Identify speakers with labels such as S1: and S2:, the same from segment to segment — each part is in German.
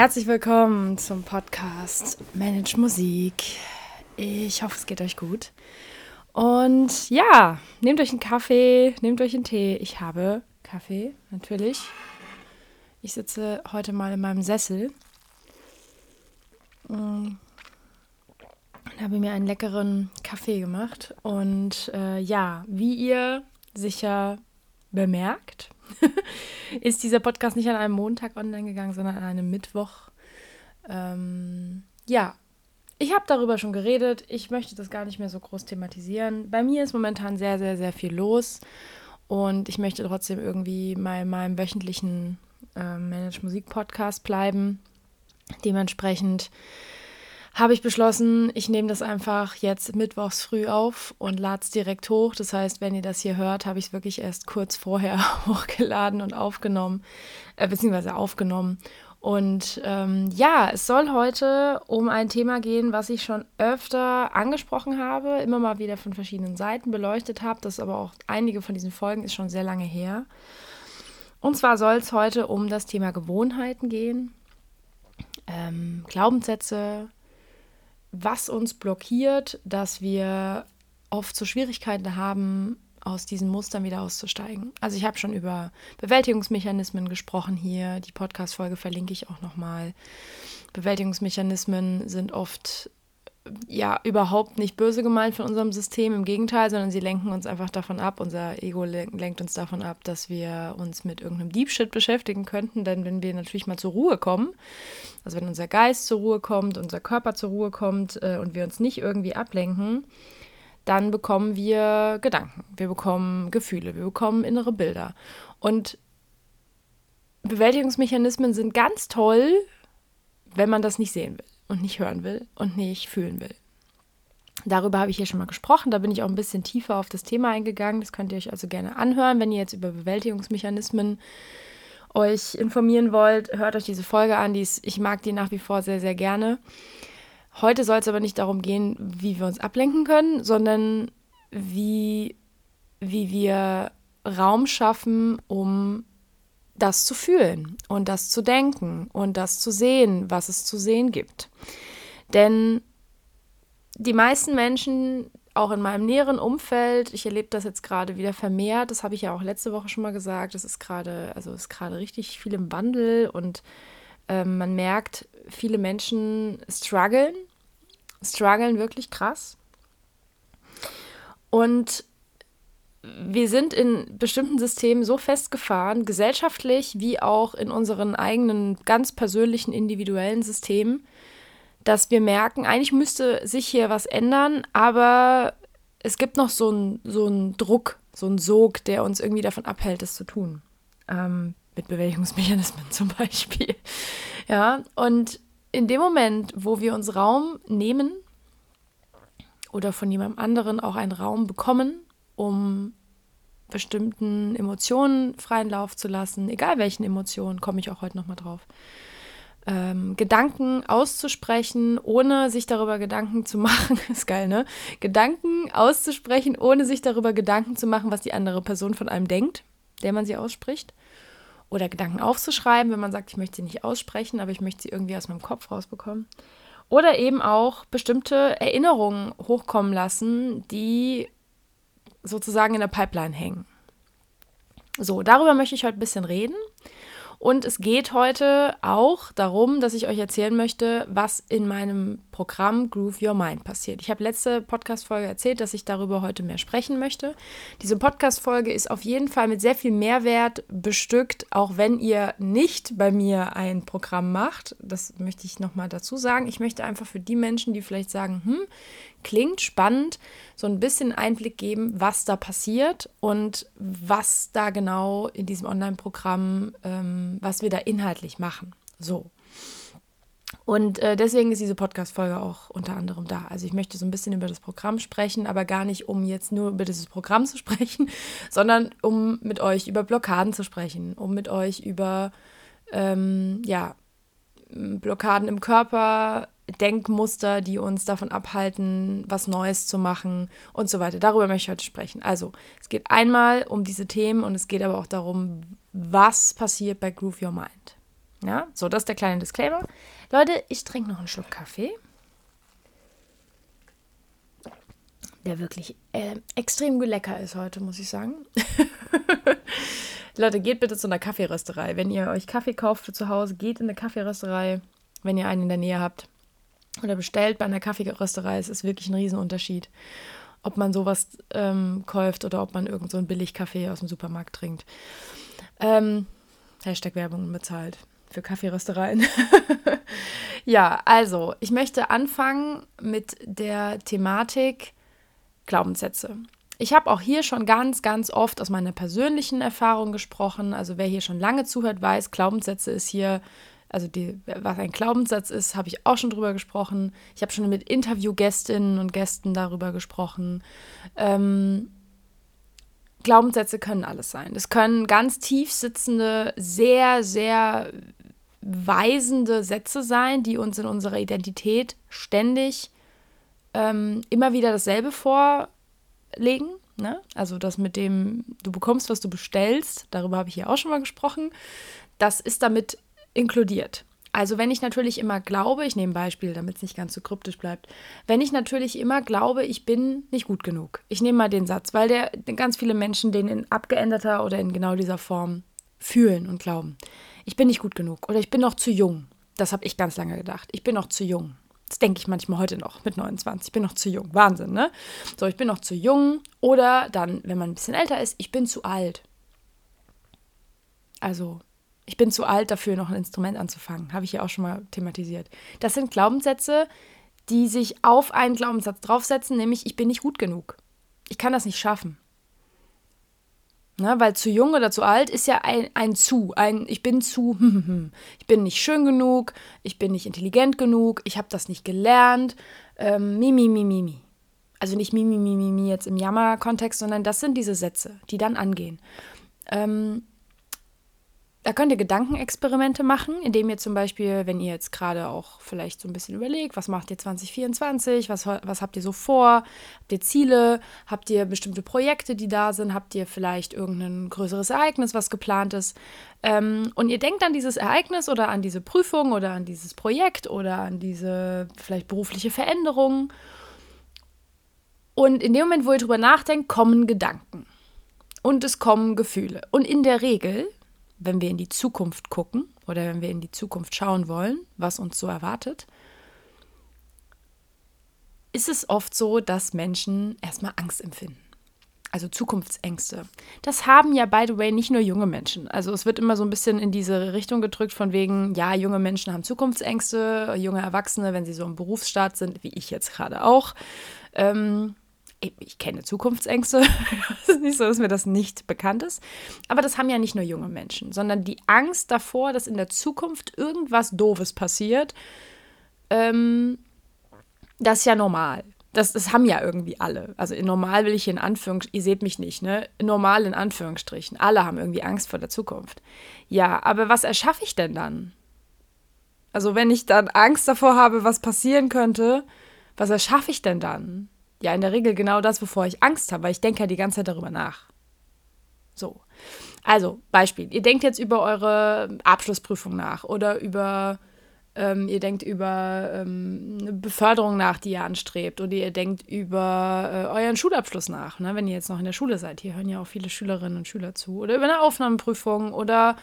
S1: Herzlich willkommen zum Podcast Manage Musik. Ich hoffe, es geht euch gut. Und ja, nehmt euch einen Kaffee, nehmt euch einen Tee. Ich habe Kaffee, natürlich. Ich sitze heute mal in meinem Sessel und habe mir einen leckeren Kaffee gemacht. Und äh, ja, wie ihr sicher bemerkt, ist dieser Podcast nicht an einem Montag online gegangen, sondern an einem Mittwoch. Ähm, ja, ich habe darüber schon geredet. Ich möchte das gar nicht mehr so groß thematisieren. Bei mir ist momentan sehr, sehr, sehr viel los. Und ich möchte trotzdem irgendwie bei meinem wöchentlichen äh, Manage Musik Podcast bleiben. Dementsprechend habe ich beschlossen, ich nehme das einfach jetzt mittwochs früh auf und lade es direkt hoch. Das heißt, wenn ihr das hier hört, habe ich es wirklich erst kurz vorher hochgeladen und aufgenommen, äh, beziehungsweise aufgenommen. Und ähm, ja, es soll heute um ein Thema gehen, was ich schon öfter angesprochen habe, immer mal wieder von verschiedenen Seiten beleuchtet habe. Das aber auch einige von diesen Folgen ist schon sehr lange her. Und zwar soll es heute um das Thema Gewohnheiten gehen, ähm, Glaubenssätze, was uns blockiert, dass wir oft so Schwierigkeiten haben, aus diesen Mustern wieder auszusteigen. Also ich habe schon über Bewältigungsmechanismen gesprochen hier. Die Podcast-Folge verlinke ich auch nochmal. Bewältigungsmechanismen sind oft ja überhaupt nicht böse gemeint von unserem System, im Gegenteil, sondern sie lenken uns einfach davon ab. Unser Ego lenkt uns davon ab, dass wir uns mit irgendeinem Deep beschäftigen könnten. Denn wenn wir natürlich mal zur Ruhe kommen, also wenn unser Geist zur Ruhe kommt, unser Körper zur Ruhe kommt äh, und wir uns nicht irgendwie ablenken, dann bekommen wir Gedanken, wir bekommen Gefühle, wir bekommen innere Bilder. Und Bewältigungsmechanismen sind ganz toll, wenn man das nicht sehen will und nicht hören will und nicht fühlen will. Darüber habe ich hier schon mal gesprochen. Da bin ich auch ein bisschen tiefer auf das Thema eingegangen. Das könnt ihr euch also gerne anhören. Wenn ihr jetzt über Bewältigungsmechanismen euch informieren wollt, hört euch diese Folge an. Die ist, ich mag die nach wie vor sehr, sehr gerne. Heute soll es aber nicht darum gehen, wie wir uns ablenken können, sondern wie, wie wir Raum schaffen, um das zu fühlen und das zu denken und das zu sehen, was es zu sehen gibt. Denn die meisten Menschen, auch in meinem näheren Umfeld, ich erlebe das jetzt gerade wieder vermehrt, das habe ich ja auch letzte Woche schon mal gesagt, das ist gerade, also ist gerade richtig viel im Wandel und äh, man merkt, viele Menschen strugglen, strugglen wirklich krass. Und wir sind in bestimmten Systemen so festgefahren, gesellschaftlich wie auch in unseren eigenen ganz persönlichen individuellen Systemen, dass wir merken, eigentlich müsste sich hier was ändern, aber es gibt noch so einen so Druck, so einen Sog, der uns irgendwie davon abhält, das zu tun. Ähm, mit Bewegungsmechanismen zum Beispiel. Ja, und in dem Moment, wo wir uns Raum nehmen oder von jemandem anderen auch einen Raum bekommen, um bestimmten Emotionen freien Lauf zu lassen, egal welchen Emotionen, komme ich auch heute nochmal drauf. Ähm, Gedanken auszusprechen, ohne sich darüber Gedanken zu machen, ist geil, ne? Gedanken auszusprechen, ohne sich darüber Gedanken zu machen, was die andere Person von einem denkt, der man sie ausspricht. Oder Gedanken aufzuschreiben, wenn man sagt, ich möchte sie nicht aussprechen, aber ich möchte sie irgendwie aus meinem Kopf rausbekommen. Oder eben auch bestimmte Erinnerungen hochkommen lassen, die sozusagen in der Pipeline hängen. So, darüber möchte ich heute ein bisschen reden. Und es geht heute auch darum, dass ich euch erzählen möchte, was in meinem Programm Groove Your Mind passiert. Ich habe letzte Podcast-Folge erzählt, dass ich darüber heute mehr sprechen möchte. Diese Podcast-Folge ist auf jeden Fall mit sehr viel Mehrwert bestückt, auch wenn ihr nicht bei mir ein Programm macht. Das möchte ich nochmal dazu sagen. Ich möchte einfach für die Menschen, die vielleicht sagen, hm, klingt spannend, so ein bisschen Einblick geben, was da passiert und was da genau in diesem Online-Programm, ähm, was wir da inhaltlich machen. So. Und äh, deswegen ist diese Podcast-Folge auch unter anderem da. Also ich möchte so ein bisschen über das Programm sprechen, aber gar nicht, um jetzt nur über dieses Programm zu sprechen, sondern um mit euch über Blockaden zu sprechen, um mit euch über ähm, ja, Blockaden im Körper, Denkmuster, die uns davon abhalten, was Neues zu machen und so weiter. Darüber möchte ich heute sprechen. Also, es geht einmal um diese Themen und es geht aber auch darum, was passiert bei Groove Your Mind. Ja, so, das ist der kleine Disclaimer. Leute, ich trinke noch einen Schluck Kaffee. Der wirklich äh, extrem lecker ist heute, muss ich sagen. Leute, geht bitte zu einer Kaffeerösterei. Wenn ihr euch Kaffee kauft für zu Hause, geht in eine Kaffeerösterei, wenn ihr einen in der Nähe habt. Oder bestellt bei einer Kaffeerösterei. Es ist wirklich ein Riesenunterschied, ob man sowas ähm, kauft oder ob man irgend so einen Billigkaffee aus dem Supermarkt trinkt. Ähm, Hashtag Werbung bezahlt für Kaffeeröstereien. ja, also, ich möchte anfangen mit der Thematik Glaubenssätze. Ich habe auch hier schon ganz, ganz oft aus meiner persönlichen Erfahrung gesprochen. Also wer hier schon lange zuhört, weiß, Glaubenssätze ist hier, also die, was ein Glaubenssatz ist, habe ich auch schon drüber gesprochen. Ich habe schon mit Interviewgästinnen und Gästen darüber gesprochen. Ähm, Glaubenssätze können alles sein. Es können ganz tief sitzende, sehr, sehr weisende Sätze sein, die uns in unserer Identität ständig ähm, immer wieder dasselbe vorlegen. Ne? Also das mit dem, du bekommst, was du bestellst, darüber habe ich hier auch schon mal gesprochen, das ist damit inkludiert. Also wenn ich natürlich immer glaube, ich nehme ein Beispiel, damit es nicht ganz so kryptisch bleibt, wenn ich natürlich immer glaube, ich bin nicht gut genug. Ich nehme mal den Satz, weil der ganz viele Menschen den in abgeänderter oder in genau dieser Form fühlen und glauben. Ich bin nicht gut genug oder ich bin noch zu jung. Das habe ich ganz lange gedacht. Ich bin noch zu jung. Das denke ich manchmal heute noch mit 29. Ich bin noch zu jung. Wahnsinn, ne? So, ich bin noch zu jung. Oder dann, wenn man ein bisschen älter ist, ich bin zu alt. Also, ich bin zu alt dafür, noch ein Instrument anzufangen. Habe ich ja auch schon mal thematisiert. Das sind Glaubenssätze, die sich auf einen Glaubenssatz draufsetzen, nämlich ich bin nicht gut genug. Ich kann das nicht schaffen. Ne, weil zu jung oder zu alt ist ja ein, ein zu, ein ich bin zu, ich bin nicht schön genug, ich bin nicht intelligent genug, ich habe das nicht gelernt, ähm, mi, mi, mi, mi, mi. Also nicht mi, mi, mi, mi, mi jetzt im Jammer-Kontext, sondern das sind diese Sätze, die dann angehen. Ähm, da könnt ihr Gedankenexperimente machen, indem ihr zum Beispiel, wenn ihr jetzt gerade auch vielleicht so ein bisschen überlegt, was macht ihr 2024, was, was habt ihr so vor, habt ihr Ziele, habt ihr bestimmte Projekte, die da sind, habt ihr vielleicht irgendein größeres Ereignis, was geplant ist. Ähm, und ihr denkt an dieses Ereignis oder an diese Prüfung oder an dieses Projekt oder an diese vielleicht berufliche Veränderung. Und in dem Moment, wo ihr drüber nachdenkt, kommen Gedanken. Und es kommen Gefühle. Und in der Regel wenn wir in die Zukunft gucken oder wenn wir in die Zukunft schauen wollen, was uns so erwartet, ist es oft so, dass Menschen erstmal Angst empfinden. Also Zukunftsängste. Das haben ja, by the way, nicht nur junge Menschen. Also es wird immer so ein bisschen in diese Richtung gedrückt, von wegen, ja, junge Menschen haben Zukunftsängste, junge Erwachsene, wenn sie so im Berufsstaat sind, wie ich jetzt gerade auch, ähm, ich kenne Zukunftsängste. es ist nicht so, dass mir das nicht bekannt ist. Aber das haben ja nicht nur junge Menschen, sondern die Angst davor, dass in der Zukunft irgendwas Doofes passiert, ähm, das ist ja normal. Das, das haben ja irgendwie alle. Also normal will ich hier in Anführungsstrichen, ihr seht mich nicht, ne? Normal in Anführungsstrichen. Alle haben irgendwie Angst vor der Zukunft. Ja, aber was erschaffe ich denn dann? Also wenn ich dann Angst davor habe, was passieren könnte, was erschaffe ich denn dann? Ja in der Regel genau das, wovor ich Angst habe, weil ich denke ja die ganze Zeit darüber nach. So. Also, Beispiel. Ihr denkt jetzt über eure Abschlussprüfung nach oder über, ähm, ihr denkt über ähm, eine Beförderung nach, die ihr anstrebt oder ihr denkt über äh, euren Schulabschluss nach, ne, wenn ihr jetzt noch in der Schule seid. Hier hören ja auch viele Schülerinnen und Schüler zu. Oder über eine Aufnahmeprüfung oder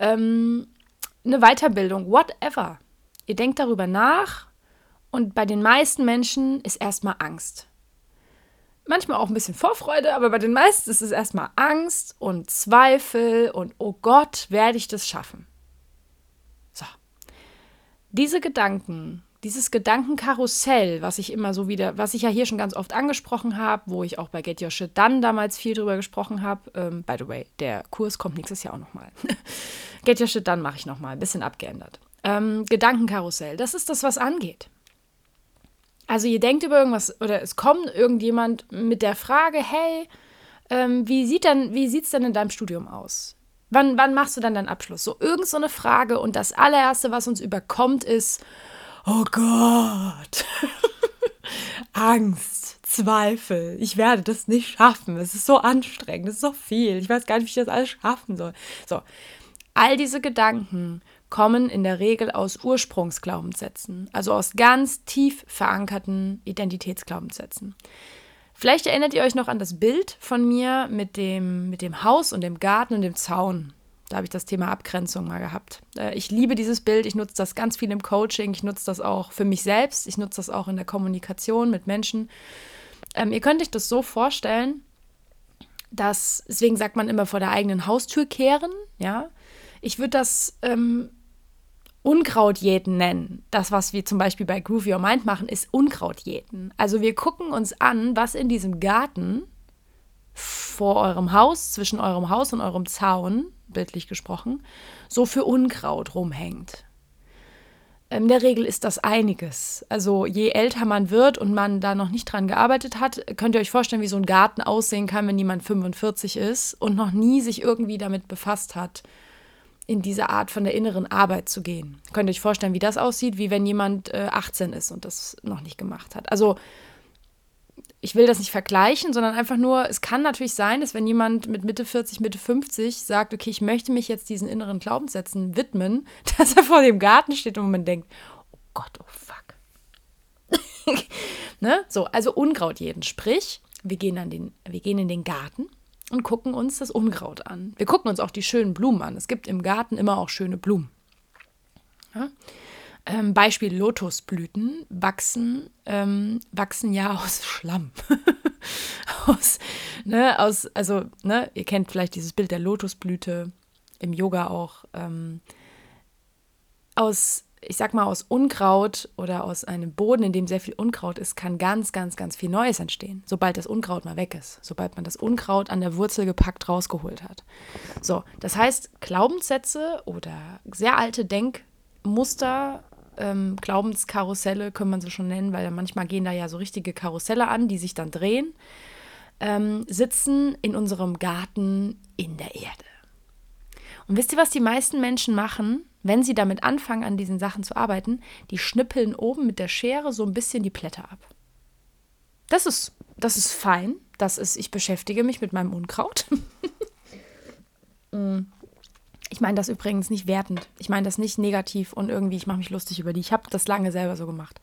S1: ähm, eine Weiterbildung, whatever. Ihr denkt darüber nach und bei den meisten Menschen ist erstmal Angst manchmal auch ein bisschen Vorfreude, aber bei den meisten ist es erstmal Angst und Zweifel und oh Gott, werde ich das schaffen? So. Diese Gedanken, dieses Gedankenkarussell, was ich immer so wieder, was ich ja hier schon ganz oft angesprochen habe, wo ich auch bei Get Your Shit Done damals viel drüber gesprochen habe. Ähm, by the way, der Kurs kommt nächstes Jahr auch nochmal. Get Your Shit Done mache ich nochmal, ein bisschen abgeändert. Ähm, Gedankenkarussell, das ist das, was angeht. Also ihr denkt über irgendwas oder es kommt irgendjemand mit der Frage, hey, ähm, wie sieht denn, wie sieht's denn in deinem Studium aus? Wann, wann machst du dann deinen Abschluss? So irgend so eine Frage und das allererste, was uns überkommt, ist, oh Gott, Angst, Zweifel, ich werde das nicht schaffen. Es ist so anstrengend, es ist so viel. Ich weiß gar nicht, wie ich das alles schaffen soll. So, all diese Gedanken kommen in der Regel aus Ursprungsglaubenssätzen, also aus ganz tief verankerten Identitätsglaubenssätzen. Vielleicht erinnert ihr euch noch an das Bild von mir mit dem, mit dem Haus und dem Garten und dem Zaun. Da habe ich das Thema Abgrenzung mal gehabt. Äh, ich liebe dieses Bild, ich nutze das ganz viel im Coaching, ich nutze das auch für mich selbst, ich nutze das auch in der Kommunikation mit Menschen. Ähm, ihr könnt euch das so vorstellen, dass, deswegen sagt man immer vor der eigenen Haustür kehren, ja. Ich würde das ähm, Unkrautjäten nennen. Das, was wir zum Beispiel bei Groove Your Mind machen, ist Unkrautjäten. Also wir gucken uns an, was in diesem Garten vor eurem Haus, zwischen eurem Haus und eurem Zaun, bildlich gesprochen, so für Unkraut rumhängt. In der Regel ist das einiges. Also je älter man wird und man da noch nicht dran gearbeitet hat, könnt ihr euch vorstellen, wie so ein Garten aussehen kann, wenn jemand 45 ist und noch nie sich irgendwie damit befasst hat, in diese Art von der inneren Arbeit zu gehen. Könnt ihr euch vorstellen, wie das aussieht, wie wenn jemand äh, 18 ist und das noch nicht gemacht hat. Also ich will das nicht vergleichen, sondern einfach nur, es kann natürlich sein, dass wenn jemand mit Mitte 40, Mitte 50 sagt, okay, ich möchte mich jetzt diesen inneren Glaubenssätzen widmen, dass er vor dem Garten steht und man denkt, oh Gott, oh fuck. ne? So, also Unkraut jeden. Sprich, wir gehen, an den, wir gehen in den Garten und gucken uns das Unkraut an. Wir gucken uns auch die schönen Blumen an. Es gibt im Garten immer auch schöne Blumen. Ja? Ähm, Beispiel Lotusblüten wachsen, ähm, wachsen ja aus Schlamm. aus, ne, aus, also, ne, ihr kennt vielleicht dieses Bild der Lotusblüte im Yoga auch. Ähm, aus, ich sag mal, aus Unkraut oder aus einem Boden, in dem sehr viel Unkraut ist, kann ganz, ganz, ganz viel Neues entstehen, sobald das Unkraut mal weg ist, sobald man das Unkraut an der Wurzel gepackt rausgeholt hat. So, das heißt, Glaubenssätze oder sehr alte Denkmuster ähm, Glaubenskarusselle, können man sie schon nennen, weil manchmal gehen da ja so richtige Karusselle an, die sich dann drehen, ähm, sitzen in unserem Garten in der Erde. Und wisst ihr, was die meisten Menschen machen, wenn sie damit anfangen, an diesen Sachen zu arbeiten? Die schnippeln oben mit der Schere so ein bisschen die Blätter ab. Das ist, das ist fein. Das ist, ich beschäftige mich mit meinem Unkraut. mm. Ich meine das übrigens nicht wertend. Ich meine das nicht negativ und irgendwie, ich mache mich lustig über die. Ich habe das lange selber so gemacht.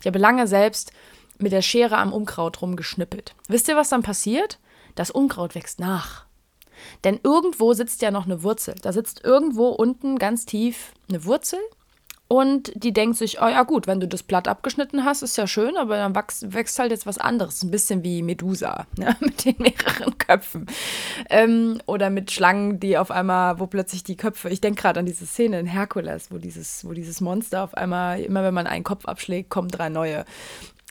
S1: Ich habe lange selbst mit der Schere am Unkraut rumgeschnippelt. Wisst ihr, was dann passiert? Das Unkraut wächst nach. Denn irgendwo sitzt ja noch eine Wurzel. Da sitzt irgendwo unten ganz tief eine Wurzel und die denkt sich, oh ja gut, wenn du das Blatt abgeschnitten hast, ist ja schön, aber dann wächst, wächst halt jetzt was anderes. Ein bisschen wie Medusa, ne? mit den mehreren Köpfen. Ähm, oder mit Schlangen, die auf einmal, wo plötzlich die Köpfe, ich denke gerade an diese Szene in Herkules, wo dieses, wo dieses Monster auf einmal, immer wenn man einen Kopf abschlägt, kommen drei neue.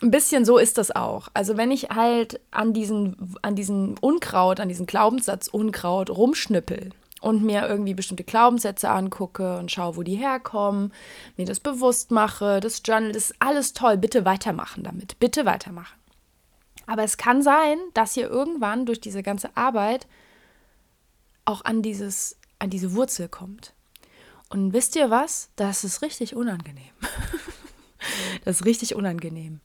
S1: Ein bisschen so ist das auch. Also wenn ich halt an diesen, an diesen Unkraut, an diesen Glaubenssatz Unkraut rumschnippel, und mir irgendwie bestimmte Glaubenssätze angucke und schaue, wo die herkommen, mir das bewusst mache, das Journal, das ist alles toll. Bitte weitermachen damit. Bitte weitermachen. Aber es kann sein, dass ihr irgendwann durch diese ganze Arbeit auch an, dieses, an diese Wurzel kommt. Und wisst ihr was? Das ist richtig unangenehm. das ist richtig unangenehm.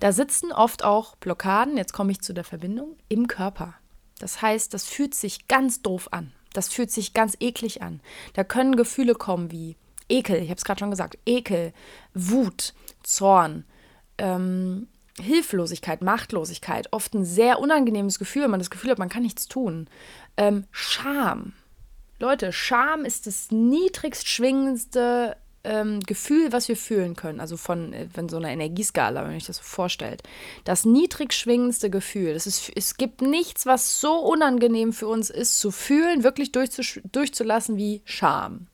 S1: Da sitzen oft auch Blockaden, jetzt komme ich zu der Verbindung, im Körper. Das heißt, das fühlt sich ganz doof an. Das fühlt sich ganz eklig an. Da können Gefühle kommen wie Ekel, ich habe es gerade schon gesagt, Ekel, Wut, Zorn, ähm, Hilflosigkeit, Machtlosigkeit, oft ein sehr unangenehmes Gefühl, wenn man das Gefühl hat, man kann nichts tun. Ähm, Scham. Leute, Scham ist das niedrigst schwingendste ähm, Gefühl, was wir fühlen können, also von, äh, von so einer Energieskala, wenn sich das so vorstellt, das niedrig schwingendste Gefühl, das ist, es gibt nichts, was so unangenehm für uns ist, zu fühlen, wirklich durchzulassen wie Scham,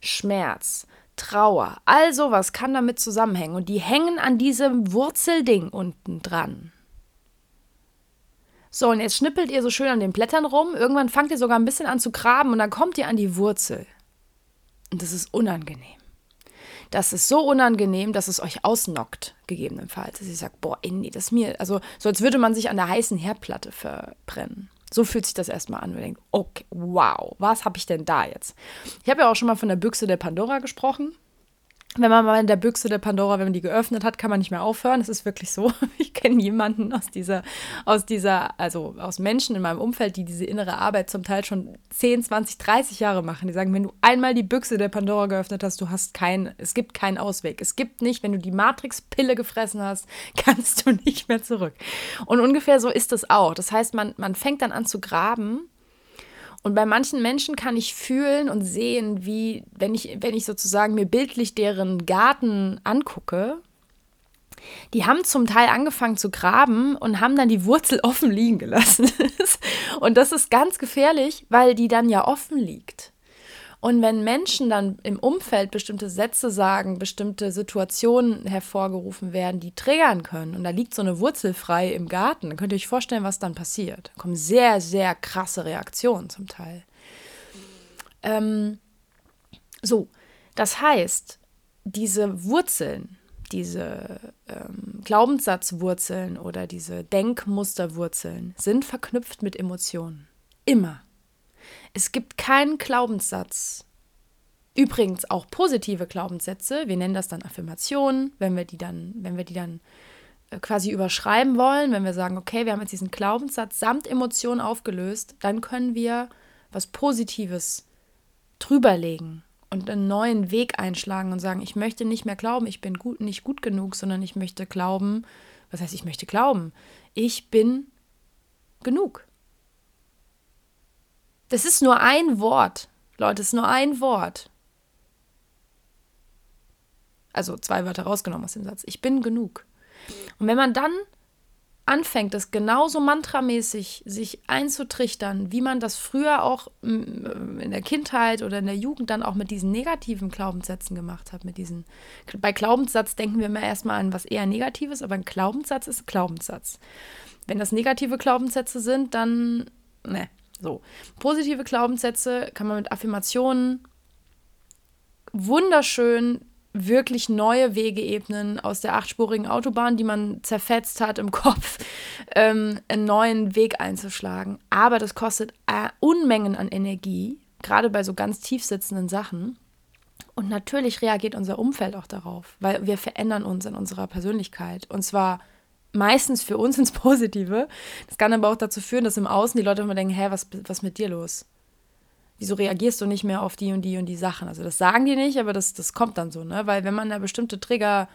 S1: Schmerz, Trauer, all sowas kann damit zusammenhängen und die hängen an diesem Wurzelding unten dran. So, und jetzt schnippelt ihr so schön an den Blättern rum, irgendwann fangt ihr sogar ein bisschen an zu graben und dann kommt ihr an die Wurzel. Und das ist unangenehm das ist so unangenehm, dass es euch ausnockt, gegebenenfalls. Dass ich sage, boah, nee, das ist mir, also so als würde man sich an der heißen Herdplatte verbrennen. So fühlt sich das erstmal an. Und denkt, okay, wow, was habe ich denn da jetzt? Ich habe ja auch schon mal von der Büchse der Pandora gesprochen. Wenn man mal in der Büchse der Pandora, wenn man die geöffnet hat, kann man nicht mehr aufhören. Das ist wirklich so. Ich kenne jemanden aus dieser, aus dieser, also aus Menschen in meinem Umfeld, die diese innere Arbeit zum Teil schon 10, 20, 30 Jahre machen. Die sagen, wenn du einmal die Büchse der Pandora geöffnet hast, du hast keinen, es gibt keinen Ausweg. Es gibt nicht, wenn du die Matrix-Pille gefressen hast, kannst du nicht mehr zurück. Und ungefähr so ist es auch. Das heißt, man, man fängt dann an zu graben und bei manchen Menschen kann ich fühlen und sehen, wie, wenn ich, wenn ich sozusagen mir bildlich deren Garten angucke, die haben zum Teil angefangen zu graben und haben dann die Wurzel offen liegen gelassen. und das ist ganz gefährlich, weil die dann ja offen liegt. Und wenn Menschen dann im Umfeld bestimmte Sätze sagen, bestimmte Situationen hervorgerufen werden, die triggern können, und da liegt so eine Wurzel frei im Garten, dann könnt ihr euch vorstellen, was dann passiert. Da kommen sehr, sehr krasse Reaktionen zum Teil. Ähm, so, das heißt, diese Wurzeln, diese ähm, Glaubenssatzwurzeln oder diese Denkmusterwurzeln sind verknüpft mit Emotionen. Immer. Es gibt keinen Glaubenssatz. Übrigens auch positive Glaubenssätze, wir nennen das dann Affirmationen, wenn wir die dann, wenn wir die dann äh, quasi überschreiben wollen, wenn wir sagen, okay, wir haben jetzt diesen Glaubenssatz samt Emotionen aufgelöst, dann können wir was Positives drüberlegen und einen neuen Weg einschlagen und sagen, ich möchte nicht mehr glauben, ich bin gut, nicht gut genug, sondern ich möchte glauben, was heißt, ich möchte glauben, ich bin genug. Das ist nur ein Wort. Leute, es ist nur ein Wort. Also zwei Wörter rausgenommen aus dem Satz. Ich bin genug. Und wenn man dann anfängt, das genauso mantramäßig sich einzutrichtern, wie man das früher auch in der Kindheit oder in der Jugend dann auch mit diesen negativen Glaubenssätzen gemacht hat, mit diesen bei Glaubenssatz denken wir immer erstmal an was eher negatives, aber ein Glaubenssatz ist ein Glaubenssatz. Wenn das negative Glaubenssätze sind, dann ne, so, positive Glaubenssätze kann man mit Affirmationen wunderschön wirklich neue Wege ebnen aus der achtspurigen Autobahn, die man zerfetzt hat im Kopf, ähm, einen neuen Weg einzuschlagen. Aber das kostet äh, Unmengen an Energie, gerade bei so ganz tief sitzenden Sachen. Und natürlich reagiert unser Umfeld auch darauf, weil wir verändern uns in unserer Persönlichkeit. Und zwar meistens für uns ins Positive. Das kann aber auch dazu führen, dass im Außen die Leute immer denken, hä, was ist mit dir los? Wieso reagierst du nicht mehr auf die und die und die Sachen? Also das sagen die nicht, aber das, das kommt dann so, ne? Weil wenn man da bestimmte Trigger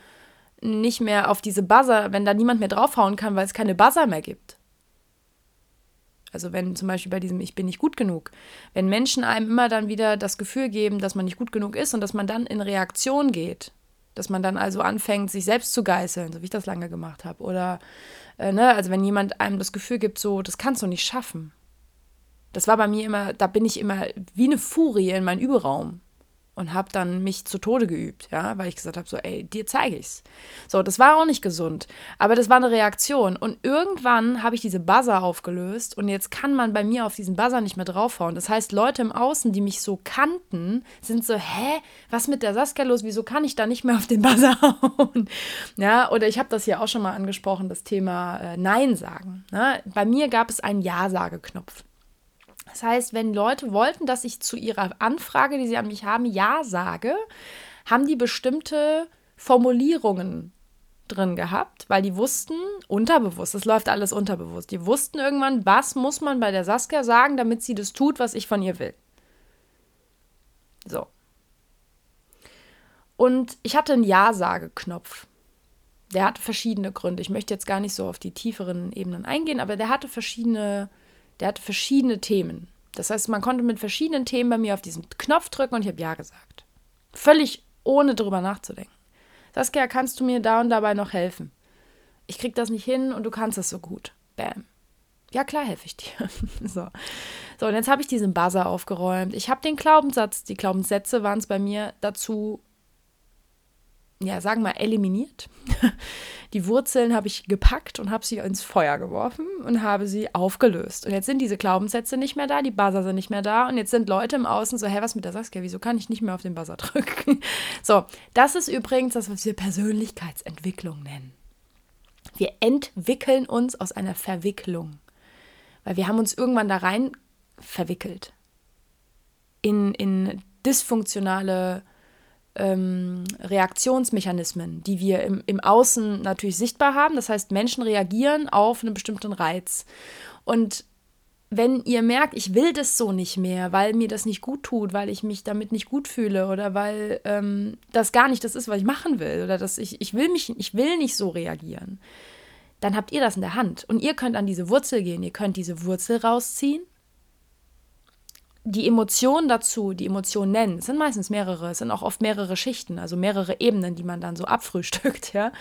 S1: nicht mehr auf diese Buzzer, wenn da niemand mehr draufhauen kann, weil es keine Buzzer mehr gibt. Also wenn zum Beispiel bei diesem Ich bin nicht gut genug, wenn Menschen einem immer dann wieder das Gefühl geben, dass man nicht gut genug ist und dass man dann in Reaktion geht, dass man dann also anfängt, sich selbst zu geißeln, so wie ich das lange gemacht habe. Oder, äh, ne, also wenn jemand einem das Gefühl gibt, so, das kannst du nicht schaffen. Das war bei mir immer, da bin ich immer wie eine Furie in meinen Überraum und habe dann mich zu Tode geübt, ja, weil ich gesagt habe, so, ey, dir zeige ich's. So, das war auch nicht gesund, aber das war eine Reaktion und irgendwann habe ich diese Buzzer aufgelöst und jetzt kann man bei mir auf diesen Buzzer nicht mehr draufhauen. Das heißt, Leute im Außen, die mich so kannten, sind so, hä, was mit der Saskia los? Wieso kann ich da nicht mehr auf den Buzzer hauen? Ja, oder ich habe das hier auch schon mal angesprochen, das Thema äh, Nein sagen. Ne? Bei mir gab es einen Ja-Sage-Knopf. Das heißt, wenn Leute wollten, dass ich zu ihrer Anfrage, die sie an mich haben, Ja sage, haben die bestimmte Formulierungen drin gehabt, weil die wussten, unterbewusst, das läuft alles unterbewusst, die wussten irgendwann, was muss man bei der Saskia sagen, damit sie das tut, was ich von ihr will. So. Und ich hatte einen Ja-Sage-Knopf. Der hatte verschiedene Gründe. Ich möchte jetzt gar nicht so auf die tieferen Ebenen eingehen, aber der hatte verschiedene der hatte verschiedene Themen. Das heißt, man konnte mit verschiedenen Themen bei mir auf diesen Knopf drücken und ich habe Ja gesagt. Völlig ohne drüber nachzudenken. Saskia, kannst du mir da und dabei noch helfen? Ich krieg das nicht hin und du kannst es so gut. Bam. Ja, klar helfe ich dir. so. so, und jetzt habe ich diesen Buzzer aufgeräumt. Ich habe den Glaubenssatz, die Glaubenssätze waren es bei mir dazu ja, sagen wir mal, eliminiert. Die Wurzeln habe ich gepackt und habe sie ins Feuer geworfen und habe sie aufgelöst. Und jetzt sind diese Glaubenssätze nicht mehr da, die Buzzer sind nicht mehr da und jetzt sind Leute im Außen so, hä, was mit der Saskia, wieso kann ich nicht mehr auf den Buzzer drücken? So, das ist übrigens das, was wir Persönlichkeitsentwicklung nennen. Wir entwickeln uns aus einer Verwicklung, weil wir haben uns irgendwann da rein verwickelt in, in dysfunktionale ähm, Reaktionsmechanismen, die wir im, im Außen natürlich sichtbar haben. Das heißt, Menschen reagieren auf einen bestimmten Reiz. Und wenn ihr merkt, ich will das so nicht mehr, weil mir das nicht gut tut, weil ich mich damit nicht gut fühle oder weil ähm, das gar nicht das ist, was ich machen will oder dass ich, ich will mich, ich will nicht so reagieren, dann habt ihr das in der Hand und ihr könnt an diese Wurzel gehen, ihr könnt diese Wurzel rausziehen. Die Emotionen dazu, die Emotionen nennen, sind meistens mehrere, es sind auch oft mehrere Schichten, also mehrere Ebenen, die man dann so abfrühstückt, ja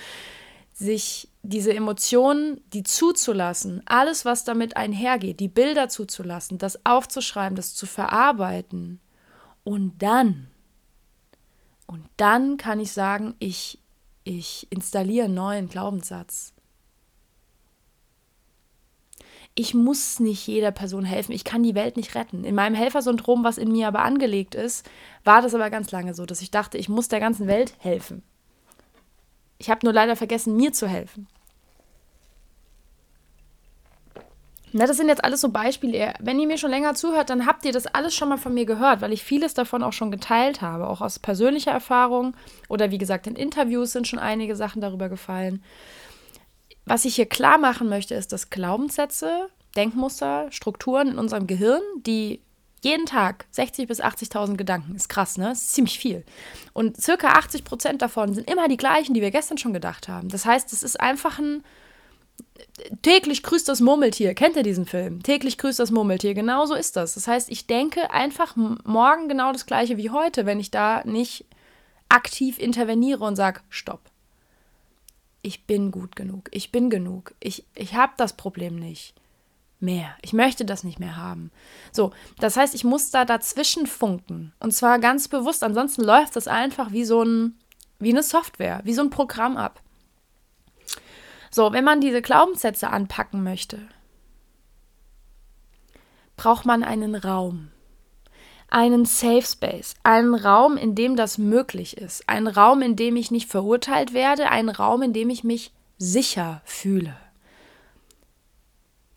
S1: sich diese Emotionen, die zuzulassen, alles, was damit einhergeht, die Bilder zuzulassen, das aufzuschreiben, das zu verarbeiten. Und dann, und dann kann ich sagen, ich, ich installiere einen neuen Glaubenssatz. Ich muss nicht jeder Person helfen. Ich kann die Welt nicht retten. In meinem Helfersyndrom, was in mir aber angelegt ist, war das aber ganz lange so, dass ich dachte, ich muss der ganzen Welt helfen. Ich habe nur leider vergessen, mir zu helfen. Na, das sind jetzt alles so Beispiele. Wenn ihr mir schon länger zuhört, dann habt ihr das alles schon mal von mir gehört, weil ich vieles davon auch schon geteilt habe, auch aus persönlicher Erfahrung oder wie gesagt, in Interviews sind schon einige Sachen darüber gefallen. Was ich hier klar machen möchte, ist, dass Glaubenssätze, Denkmuster, Strukturen in unserem Gehirn, die jeden Tag 60.000 bis 80.000 Gedanken. Ist krass, ne? Ist ziemlich viel. Und circa 80 Prozent davon sind immer die gleichen, die wir gestern schon gedacht haben. Das heißt, es ist einfach ein. Täglich grüßt das Murmeltier. Kennt ihr diesen Film? Täglich grüßt das Murmeltier. Genau so ist das. Das heißt, ich denke einfach morgen genau das gleiche wie heute, wenn ich da nicht aktiv interveniere und sage: Stopp. Ich bin gut genug. Ich bin genug. Ich, ich habe das Problem nicht mehr. Ich möchte das nicht mehr haben. So, das heißt, ich muss da dazwischen funken. Und zwar ganz bewusst. Ansonsten läuft das einfach wie so ein, wie eine Software, wie so ein Programm ab. So, wenn man diese Glaubenssätze anpacken möchte, braucht man einen Raum. Einen Safe Space, einen Raum, in dem das möglich ist, einen Raum, in dem ich nicht verurteilt werde, einen Raum, in dem ich mich sicher fühle.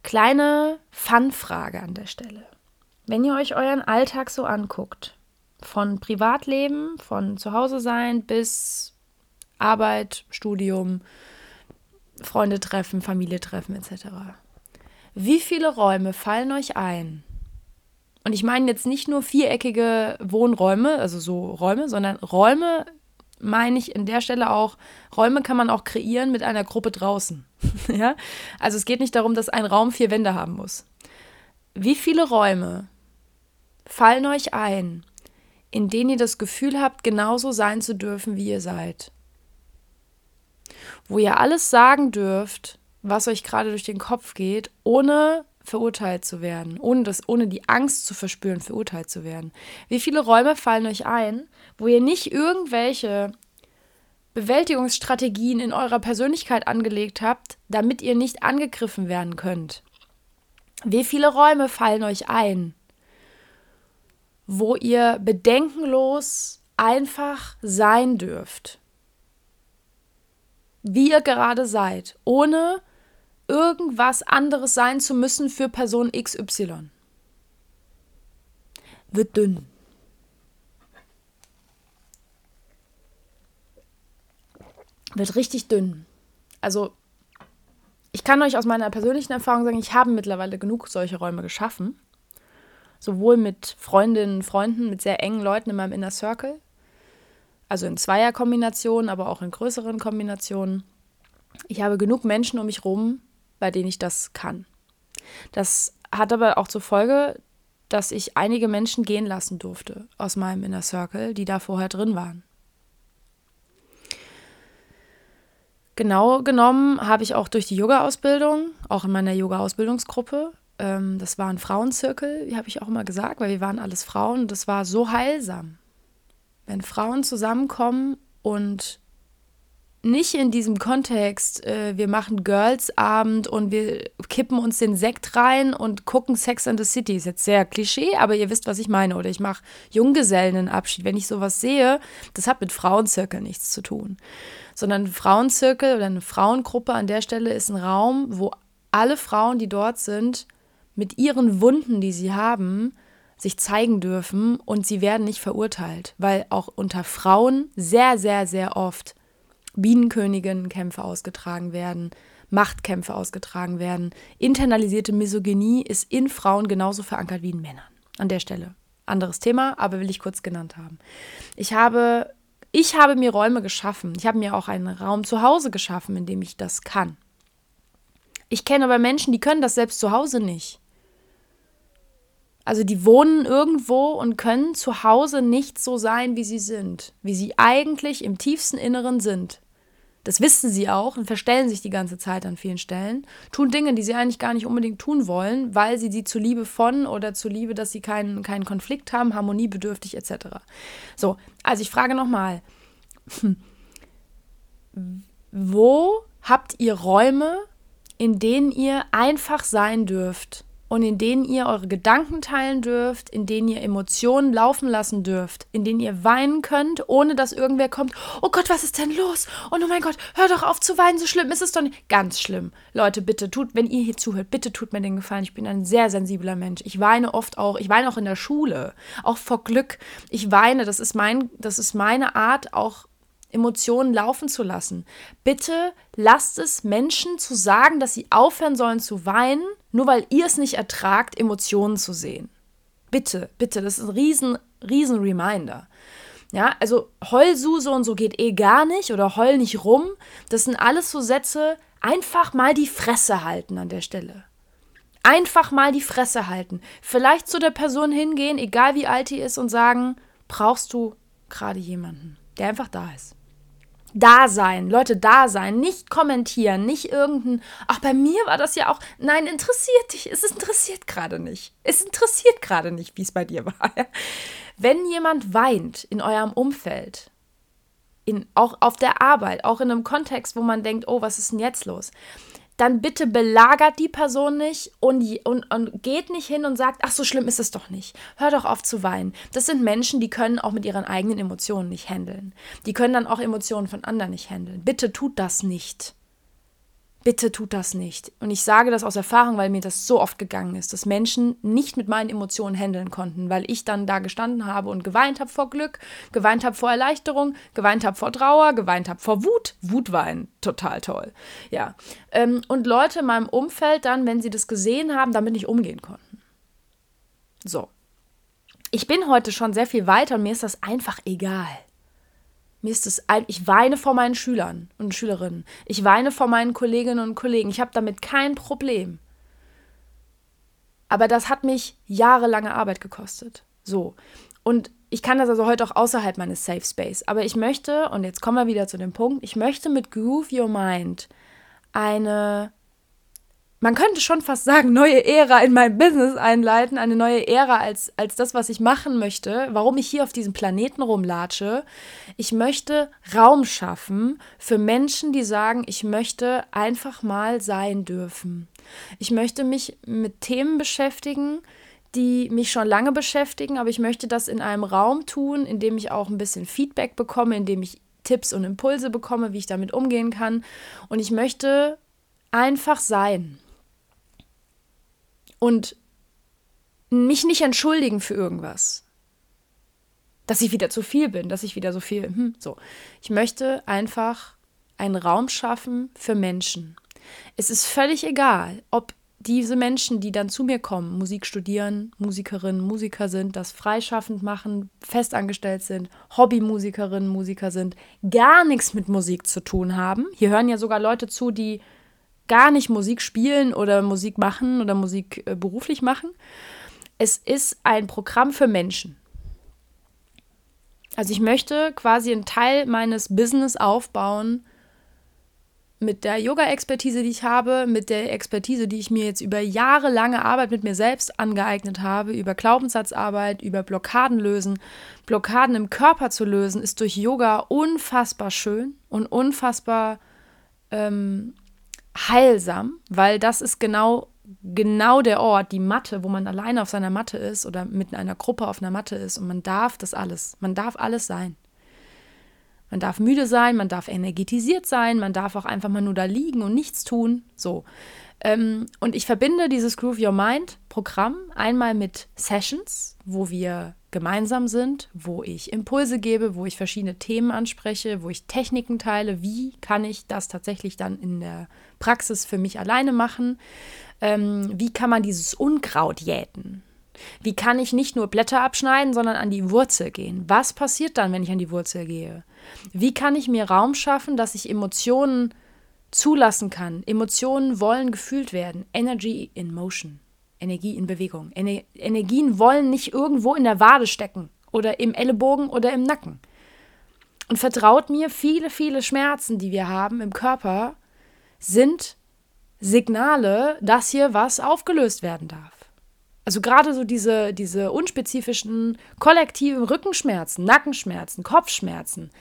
S1: Kleine Fun-Frage an der Stelle. Wenn ihr euch euren Alltag so anguckt, von Privatleben, von Zuhause sein bis Arbeit, Studium, Freunde treffen, Familie treffen etc. Wie viele Räume fallen euch ein? Und ich meine jetzt nicht nur viereckige Wohnräume, also so Räume, sondern Räume meine ich in der Stelle auch, Räume kann man auch kreieren mit einer Gruppe draußen. ja? Also es geht nicht darum, dass ein Raum vier Wände haben muss. Wie viele Räume fallen euch ein, in denen ihr das Gefühl habt, genauso sein zu dürfen, wie ihr seid? Wo ihr alles sagen dürft, was euch gerade durch den Kopf geht, ohne verurteilt zu werden, ohne, das, ohne die Angst zu verspüren, verurteilt zu werden. Wie viele Räume fallen euch ein, wo ihr nicht irgendwelche Bewältigungsstrategien in eurer Persönlichkeit angelegt habt, damit ihr nicht angegriffen werden könnt? Wie viele Räume fallen euch ein, wo ihr bedenkenlos einfach sein dürft? Wie ihr gerade seid, ohne irgendwas anderes sein zu müssen für Person XY. Wird dünn. Wird richtig dünn. Also, ich kann euch aus meiner persönlichen Erfahrung sagen, ich habe mittlerweile genug solche Räume geschaffen. Sowohl mit Freundinnen, Freunden, mit sehr engen Leuten in meinem Inner Circle. Also in Zweierkombinationen, aber auch in größeren Kombinationen. Ich habe genug Menschen um mich herum, bei denen ich das kann. Das hat aber auch zur Folge, dass ich einige Menschen gehen lassen durfte aus meinem Inner Circle, die da vorher drin waren. Genau genommen habe ich auch durch die Yoga-Ausbildung, auch in meiner Yoga-Ausbildungsgruppe, ähm, das war ein Frauenzirkel, wie habe ich auch immer gesagt, weil wir waren alles Frauen das war so heilsam. Wenn Frauen zusammenkommen und nicht in diesem Kontext, äh, wir machen Girls-Abend und wir kippen uns den Sekt rein und gucken Sex and the City. Ist jetzt sehr Klischee, aber ihr wisst, was ich meine. Oder ich mache Junggesellenabschied. Wenn ich sowas sehe, das hat mit Frauenzirkel nichts zu tun. Sondern ein Frauenzirkel oder eine Frauengruppe an der Stelle ist ein Raum, wo alle Frauen, die dort sind, mit ihren Wunden, die sie haben, sich zeigen dürfen und sie werden nicht verurteilt, weil auch unter Frauen sehr, sehr, sehr oft Bienenköniginnenkämpfe ausgetragen werden, Machtkämpfe ausgetragen werden. Internalisierte Misogynie ist in Frauen genauso verankert wie in Männern. An der Stelle. Anderes Thema, aber will ich kurz genannt haben. Ich habe, ich habe mir Räume geschaffen. Ich habe mir auch einen Raum zu Hause geschaffen, in dem ich das kann. Ich kenne aber Menschen, die können das selbst zu Hause nicht. Also die wohnen irgendwo und können zu Hause nicht so sein, wie sie sind, wie sie eigentlich im tiefsten Inneren sind. Das wissen sie auch und verstellen sich die ganze Zeit an vielen Stellen, tun Dinge, die sie eigentlich gar nicht unbedingt tun wollen, weil sie die zuliebe von oder zuliebe, dass sie keinen, keinen Konflikt haben, harmoniebedürftig etc. So, also ich frage nochmal, wo habt ihr Räume, in denen ihr einfach sein dürft? Und in denen ihr eure Gedanken teilen dürft, in denen ihr Emotionen laufen lassen dürft, in denen ihr weinen könnt, ohne dass irgendwer kommt, oh Gott, was ist denn los? Und oh mein Gott, hör doch auf zu weinen, so schlimm ist es doch nicht. Ganz schlimm. Leute, bitte tut, wenn ihr hier zuhört, bitte tut mir den Gefallen. Ich bin ein sehr sensibler Mensch. Ich weine oft auch, ich weine auch in der Schule, auch vor Glück. Ich weine, das ist mein, das ist meine Art, auch Emotionen laufen zu lassen. Bitte lasst es Menschen zu sagen, dass sie aufhören sollen zu weinen, nur weil ihr es nicht ertragt, Emotionen zu sehen. Bitte, bitte, das ist ein riesen, riesen Reminder. Ja, also Heulsuse und so geht eh gar nicht oder heul nicht rum. Das sind alles so Sätze, einfach mal die Fresse halten an der Stelle. Einfach mal die Fresse halten. Vielleicht zu der Person hingehen, egal wie alt die ist, und sagen, brauchst du gerade jemanden, der einfach da ist da sein, Leute da sein, nicht kommentieren, nicht irgendein, ach, bei mir war das ja auch, nein, interessiert dich, es interessiert gerade nicht. Es interessiert gerade nicht, wie es bei dir war. Wenn jemand weint in eurem Umfeld, in, auch auf der Arbeit, auch in einem Kontext, wo man denkt, oh, was ist denn jetzt los? Dann bitte belagert die Person nicht und, und, und geht nicht hin und sagt, ach so schlimm ist es doch nicht. Hör doch auf zu weinen. Das sind Menschen, die können auch mit ihren eigenen Emotionen nicht handeln. Die können dann auch Emotionen von anderen nicht handeln. Bitte tut das nicht. Bitte tut das nicht. Und ich sage das aus Erfahrung, weil mir das so oft gegangen ist, dass Menschen nicht mit meinen Emotionen handeln konnten, weil ich dann da gestanden habe und geweint habe vor Glück, geweint habe vor Erleichterung, geweint habe vor Trauer, geweint habe vor Wut. Wut weinen, total toll. Ja. Ähm, und Leute in meinem Umfeld dann, wenn sie das gesehen haben, damit nicht umgehen konnten. So. Ich bin heute schon sehr viel weiter und mir ist das einfach egal. Mir ist es ich weine vor meinen Schülern und Schülerinnen. Ich weine vor meinen Kolleginnen und Kollegen. Ich habe damit kein Problem. Aber das hat mich jahrelange Arbeit gekostet. So. Und ich kann das also heute auch außerhalb meines Safe Space. Aber ich möchte, und jetzt kommen wir wieder zu dem Punkt, ich möchte mit Groove Your Mind eine man könnte schon fast sagen, neue Ära in mein Business einleiten, eine neue Ära als, als das, was ich machen möchte, warum ich hier auf diesem Planeten rumlatsche. Ich möchte Raum schaffen für Menschen, die sagen, ich möchte einfach mal sein dürfen. Ich möchte mich mit Themen beschäftigen, die mich schon lange beschäftigen, aber ich möchte das in einem Raum tun, in dem ich auch ein bisschen Feedback bekomme, in dem ich Tipps und Impulse bekomme, wie ich damit umgehen kann. Und ich möchte einfach sein und mich nicht entschuldigen für irgendwas. Dass ich wieder zu viel bin, dass ich wieder so viel. Hm, so. Ich möchte einfach einen Raum schaffen für Menschen. Es ist völlig egal, ob diese Menschen, die dann zu mir kommen, Musik studieren, Musikerinnen, Musiker sind, das freischaffend machen, festangestellt sind, Hobbymusikerinnen, Musiker sind, gar nichts mit Musik zu tun haben. Hier hören ja sogar Leute zu, die gar nicht Musik spielen oder Musik machen oder Musik äh, beruflich machen. Es ist ein Programm für Menschen. Also ich möchte quasi einen Teil meines Business aufbauen mit der Yoga-Expertise, die ich habe, mit der Expertise, die ich mir jetzt über jahrelange Arbeit mit mir selbst angeeignet habe, über Glaubenssatzarbeit, über Blockaden lösen. Blockaden im Körper zu lösen, ist durch Yoga unfassbar schön und unfassbar ähm, heilsam, weil das ist genau genau der Ort, die Matte, wo man alleine auf seiner Matte ist oder mit einer Gruppe auf einer Matte ist und man darf das alles. Man darf alles sein. Man darf müde sein, man darf energetisiert sein, man darf auch einfach mal nur da liegen und nichts tun. So. Ähm, und ich verbinde dieses Groove Your Mind Programm einmal mit Sessions, wo wir gemeinsam sind, wo ich Impulse gebe, wo ich verschiedene Themen anspreche, wo ich Techniken teile. Wie kann ich das tatsächlich dann in der Praxis für mich alleine machen? Ähm, wie kann man dieses Unkraut jäten? Wie kann ich nicht nur Blätter abschneiden, sondern an die Wurzel gehen? Was passiert dann, wenn ich an die Wurzel gehe? Wie kann ich mir Raum schaffen, dass ich Emotionen zulassen kann. Emotionen wollen gefühlt werden. Energy in motion. Energie in Bewegung. Ener Energien wollen nicht irgendwo in der Wade stecken oder im Ellenbogen oder im Nacken. Und vertraut mir, viele, viele Schmerzen, die wir haben im Körper, sind Signale, dass hier was aufgelöst werden darf. Also gerade so diese, diese unspezifischen kollektiven Rückenschmerzen, Nackenschmerzen, Kopfschmerzen,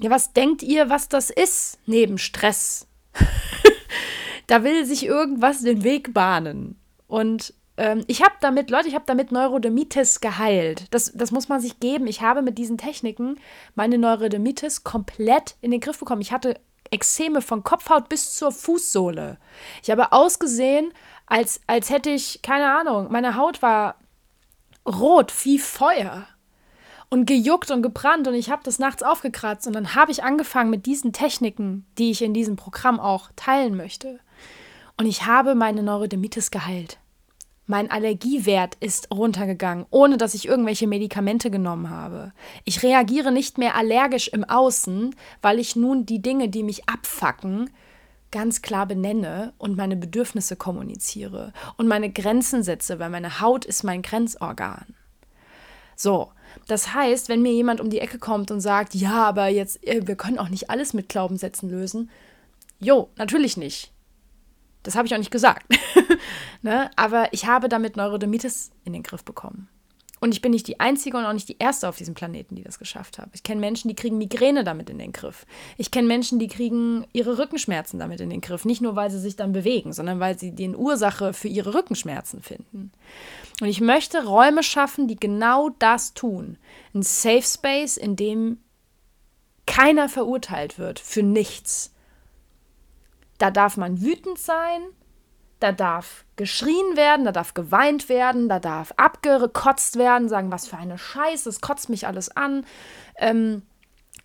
S1: ja, was denkt ihr, was das ist neben Stress? da will sich irgendwas den Weg bahnen. Und ähm, ich habe damit, Leute, ich habe damit Neurodermitis geheilt. Das, das muss man sich geben. Ich habe mit diesen Techniken meine Neurodermitis komplett in den Griff bekommen. Ich hatte Ekzeme von Kopfhaut bis zur Fußsohle. Ich habe ausgesehen, als, als hätte ich, keine Ahnung, meine Haut war rot wie Feuer und gejuckt und gebrannt und ich habe das nachts aufgekratzt und dann habe ich angefangen mit diesen Techniken, die ich in diesem Programm auch teilen möchte. Und ich habe meine Neurodermitis geheilt. Mein Allergiewert ist runtergegangen, ohne dass ich irgendwelche Medikamente genommen habe. Ich reagiere nicht mehr allergisch im Außen, weil ich nun die Dinge, die mich abfacken, ganz klar benenne und meine Bedürfnisse kommuniziere und meine Grenzen setze, weil meine Haut ist mein Grenzorgan. So, das heißt, wenn mir jemand um die Ecke kommt und sagt, ja, aber jetzt, äh, wir können auch nicht alles mit Glaubenssätzen lösen. Jo, natürlich nicht. Das habe ich auch nicht gesagt. ne? Aber ich habe damit Neurodermitis in den Griff bekommen. Und ich bin nicht die Einzige und auch nicht die Erste auf diesem Planeten, die das geschafft hat. Ich kenne Menschen, die kriegen Migräne damit in den Griff. Ich kenne Menschen, die kriegen ihre Rückenschmerzen damit in den Griff. Nicht nur, weil sie sich dann bewegen, sondern weil sie die Ursache für ihre Rückenschmerzen finden. Und ich möchte Räume schaffen, die genau das tun. Ein Safe Space, in dem keiner verurteilt wird für nichts. Da darf man wütend sein, da darf geschrien werden, da darf geweint werden, da darf abgekotzt werden, sagen, was für eine Scheiße, es kotzt mich alles an. Ähm,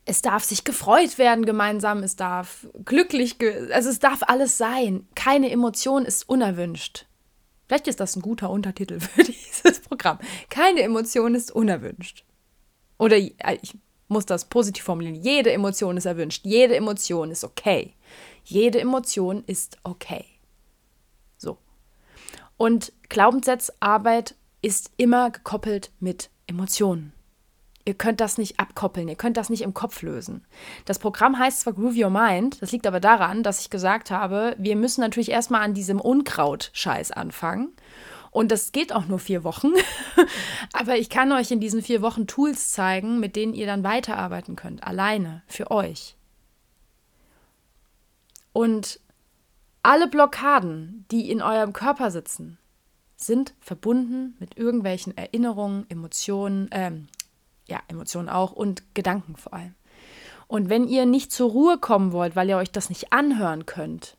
S1: es darf sich gefreut werden gemeinsam, es darf glücklich, ge also es darf alles sein. Keine Emotion ist unerwünscht. Vielleicht ist das ein guter Untertitel für dieses Programm. Keine Emotion ist unerwünscht. Oder äh, ich muss das positiv formulieren. Jede Emotion ist erwünscht. Jede Emotion ist okay. Jede Emotion ist okay. So. Und Glaubenssatzarbeit ist immer gekoppelt mit Emotionen. Ihr könnt das nicht abkoppeln, ihr könnt das nicht im Kopf lösen. Das Programm heißt zwar Groove Your Mind, das liegt aber daran, dass ich gesagt habe, wir müssen natürlich erstmal an diesem Unkraut-Scheiß anfangen. Und das geht auch nur vier Wochen. aber ich kann euch in diesen vier Wochen Tools zeigen, mit denen ihr dann weiterarbeiten könnt, alleine, für euch. Und alle Blockaden, die in eurem Körper sitzen, sind verbunden mit irgendwelchen Erinnerungen, Emotionen, ähm, ja, Emotionen auch und Gedanken vor allem. Und wenn ihr nicht zur Ruhe kommen wollt, weil ihr euch das nicht anhören könnt,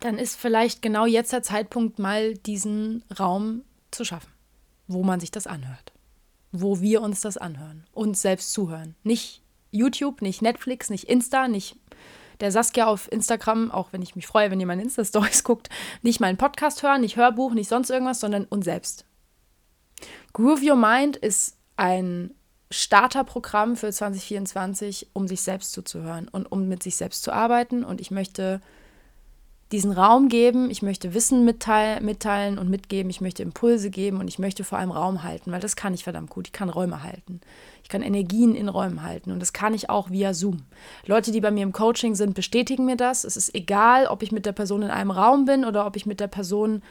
S1: dann ist vielleicht genau jetzt der Zeitpunkt, mal diesen Raum zu schaffen, wo man sich das anhört. Wo wir uns das anhören, uns selbst zuhören. Nicht YouTube, nicht Netflix, nicht Insta, nicht der Saskia auf Instagram, auch wenn ich mich freue, wenn ihr meine Insta-Stories guckt, nicht meinen Podcast hören, nicht Hörbuch, nicht sonst irgendwas, sondern uns selbst. Groove Your Mind ist ein Starterprogramm für 2024, um sich selbst zuzuhören und um mit sich selbst zu arbeiten. Und ich möchte diesen Raum geben, ich möchte Wissen mitteilen, mitteilen und mitgeben, ich möchte Impulse geben und ich möchte vor allem Raum halten, weil das kann ich verdammt gut. Ich kann Räume halten. Ich kann Energien in Räumen halten und das kann ich auch via Zoom. Leute, die bei mir im Coaching sind, bestätigen mir das. Es ist egal, ob ich mit der Person in einem Raum bin oder ob ich mit der Person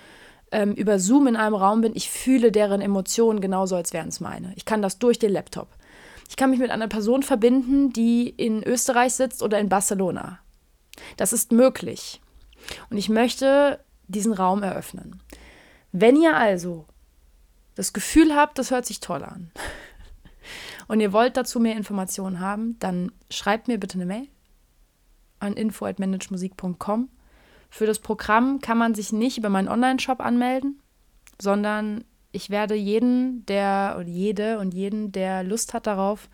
S1: ähm, über Zoom in einem Raum bin. Ich fühle deren Emotionen genauso, als wären es meine. Ich kann das durch den Laptop. Ich kann mich mit einer Person verbinden, die in Österreich sitzt oder in Barcelona. Das ist möglich. Und ich möchte diesen Raum eröffnen. Wenn ihr also das Gefühl habt, das hört sich toll an, und ihr wollt dazu mehr Informationen haben, dann schreibt mir bitte eine Mail an info@managemusik.com. Für das Programm kann man sich nicht über meinen Online-Shop anmelden, sondern ich werde jeden, der oder jede und jeden, der Lust hat darauf,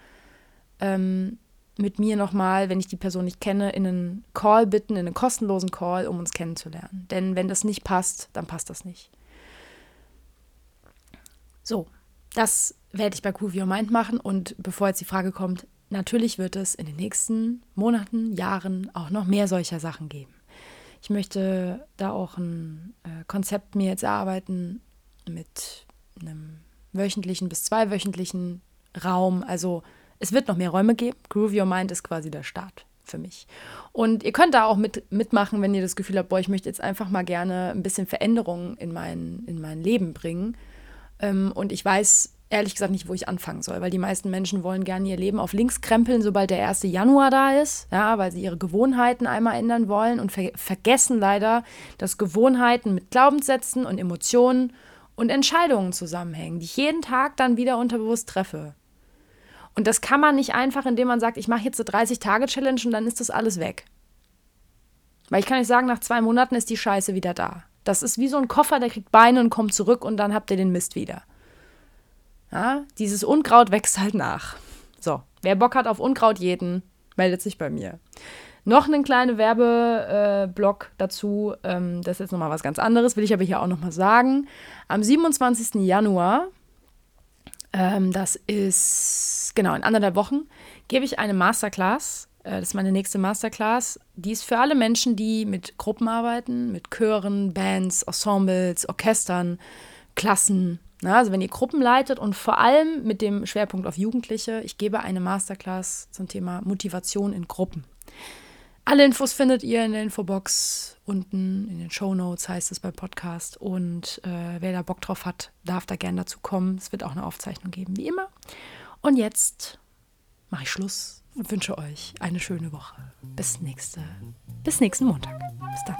S1: ähm, mit mir nochmal, wenn ich die Person nicht kenne, in einen Call bitten, in einen kostenlosen Call, um uns kennenzulernen. Denn wenn das nicht passt, dann passt das nicht. So, das werde ich bei Cool Your Mind machen. Und bevor jetzt die Frage kommt, natürlich wird es in den nächsten Monaten, Jahren auch noch mehr solcher Sachen geben. Ich möchte da auch ein äh, Konzept mir jetzt erarbeiten mit einem wöchentlichen bis zweiwöchentlichen Raum. Also es wird noch mehr Räume geben. Groove Your Mind ist quasi der Start für mich. Und ihr könnt da auch mit, mitmachen, wenn ihr das Gefühl habt, boah, ich möchte jetzt einfach mal gerne ein bisschen Veränderungen in mein, in mein Leben bringen. Ähm, und ich weiß ehrlich gesagt nicht, wo ich anfangen soll, weil die meisten Menschen wollen gerne ihr Leben auf links krempeln, sobald der 1. Januar da ist, ja, weil sie ihre Gewohnheiten einmal ändern wollen und ver vergessen leider, dass Gewohnheiten mit Glaubenssätzen und Emotionen und Entscheidungen zusammenhängen, die ich jeden Tag dann wieder unterbewusst treffe. Und das kann man nicht einfach, indem man sagt, ich mache jetzt eine 30-Tage-Challenge und dann ist das alles weg. Weil ich kann nicht sagen, nach zwei Monaten ist die Scheiße wieder da. Das ist wie so ein Koffer, der kriegt Beine und kommt zurück und dann habt ihr den Mist wieder. Ja, dieses Unkraut wächst halt nach. So, wer Bock hat auf Unkraut jeden, meldet sich bei mir. Noch einen kleinen Werbeblock äh, dazu. Ähm, das ist jetzt nochmal was ganz anderes, will ich aber hier auch nochmal sagen. Am 27. Januar, ähm, das ist genau in anderthalb Wochen, gebe ich eine Masterclass. Äh, das ist meine nächste Masterclass. Die ist für alle Menschen, die mit Gruppen arbeiten, mit Chören, Bands, Ensembles, Orchestern, Klassen, na, also wenn ihr Gruppen leitet und vor allem mit dem Schwerpunkt auf Jugendliche, ich gebe eine Masterclass zum Thema Motivation in Gruppen. Alle Infos findet ihr in der Infobox unten in den Show Notes heißt es bei Podcast. Und äh, wer da Bock drauf hat, darf da gerne dazu kommen. Es wird auch eine Aufzeichnung geben, wie immer. Und jetzt mache ich Schluss und wünsche euch eine schöne Woche. Bis nächste, bis nächsten Montag. Bis dann.